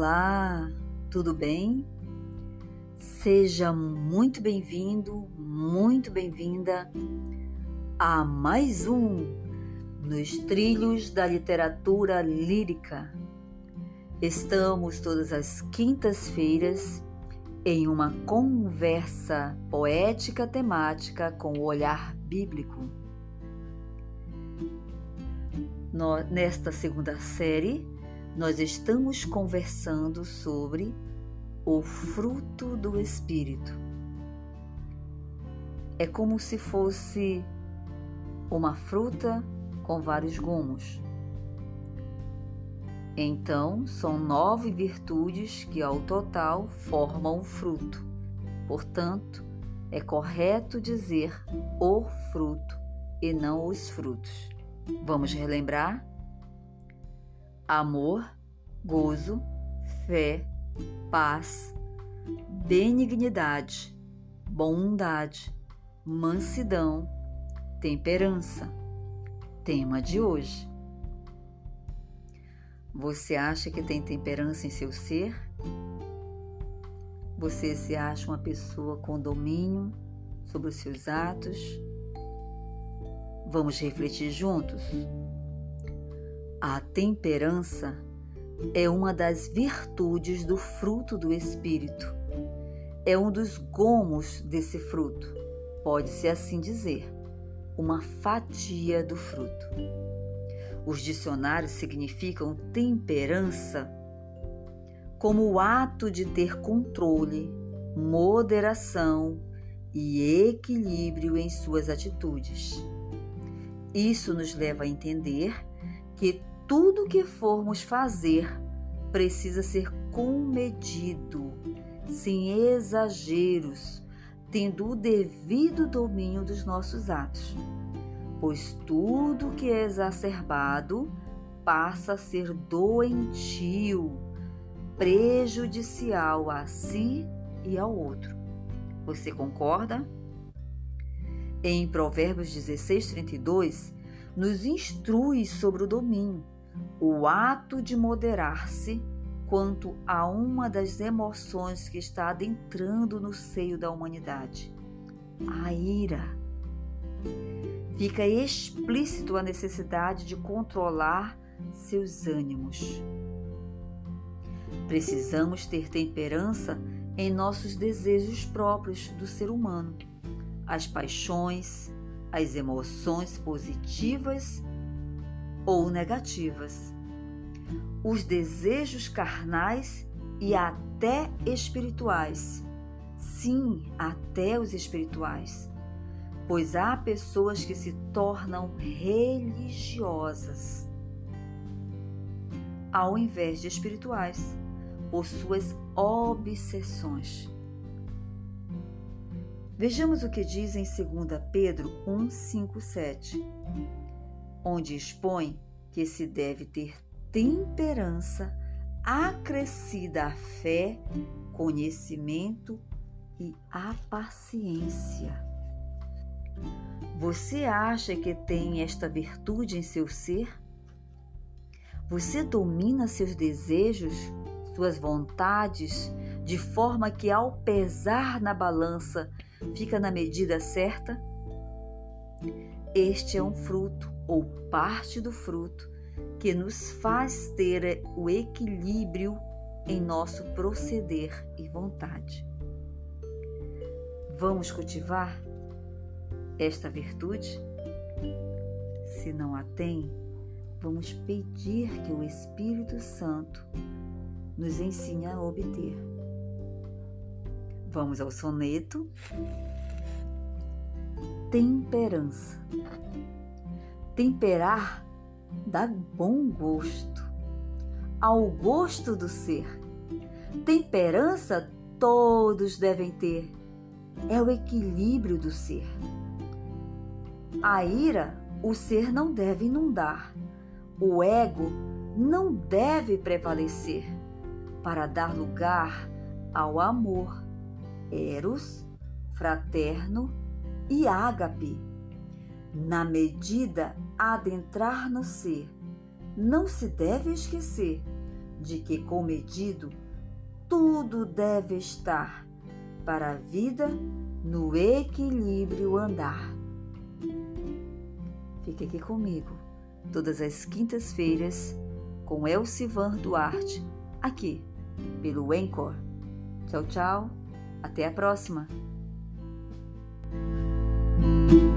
Olá, tudo bem? Seja muito bem-vindo, muito bem-vinda a mais um Nos Trilhos da Literatura Lírica. Estamos todas as quintas-feiras em uma conversa poética temática com o olhar bíblico. Nesta segunda série, nós estamos conversando sobre o fruto do Espírito. É como se fosse uma fruta com vários gomos. Então, são nove virtudes que, ao total, formam o fruto. Portanto, é correto dizer o fruto e não os frutos. Vamos relembrar? Amor, gozo, fé, paz, benignidade, bondade, mansidão, temperança. Tema de hoje. Você acha que tem temperança em seu ser? Você se acha uma pessoa com domínio sobre os seus atos? Vamos refletir juntos? A temperança é uma das virtudes do fruto do Espírito. É um dos gomos desse fruto, pode-se assim dizer, uma fatia do fruto. Os dicionários significam temperança como o ato de ter controle, moderação e equilíbrio em suas atitudes. Isso nos leva a entender que tudo que formos fazer precisa ser comedido, sem exageros, tendo o devido domínio dos nossos atos. Pois tudo que é exacerbado passa a ser doentio, prejudicial a si e ao outro. Você concorda? Em Provérbios 16, 32, nos instrui sobre o domínio o ato de moderar-se quanto a uma das emoções que está adentrando no seio da humanidade, a ira. Fica explícito a necessidade de controlar seus ânimos. Precisamos ter temperança em nossos desejos próprios do ser humano, as paixões, as emoções positivas ou negativas, os desejos carnais e até espirituais. Sim, até os espirituais. Pois há pessoas que se tornam religiosas ao invés de espirituais, por suas obsessões. Vejamos o que diz em 2 Pedro 1, 5, 7 onde expõe que se deve ter temperança acrescida à fé, conhecimento e a paciência. Você acha que tem esta virtude em seu ser? Você domina seus desejos, suas vontades, de forma que ao pesar na balança fica na medida certa? Este é um fruto ou parte do fruto que nos faz ter o equilíbrio em nosso proceder e vontade. Vamos cultivar esta virtude? Se não a tem, vamos pedir que o Espírito Santo nos ensine a obter. Vamos ao soneto. Temperança. Temperar dá bom gosto ao gosto do ser. Temperança todos devem ter. É o equilíbrio do ser. A ira o ser não deve inundar. O ego não deve prevalecer para dar lugar ao amor, eros, fraterno e ágape na medida adentrar no ser, não se deve esquecer de que, comedido, tudo deve estar para a vida no equilíbrio andar. Fique aqui comigo todas as quintas-feiras com Elcivan Duarte, aqui pelo Encore. Tchau, tchau. Até a próxima. Thank you.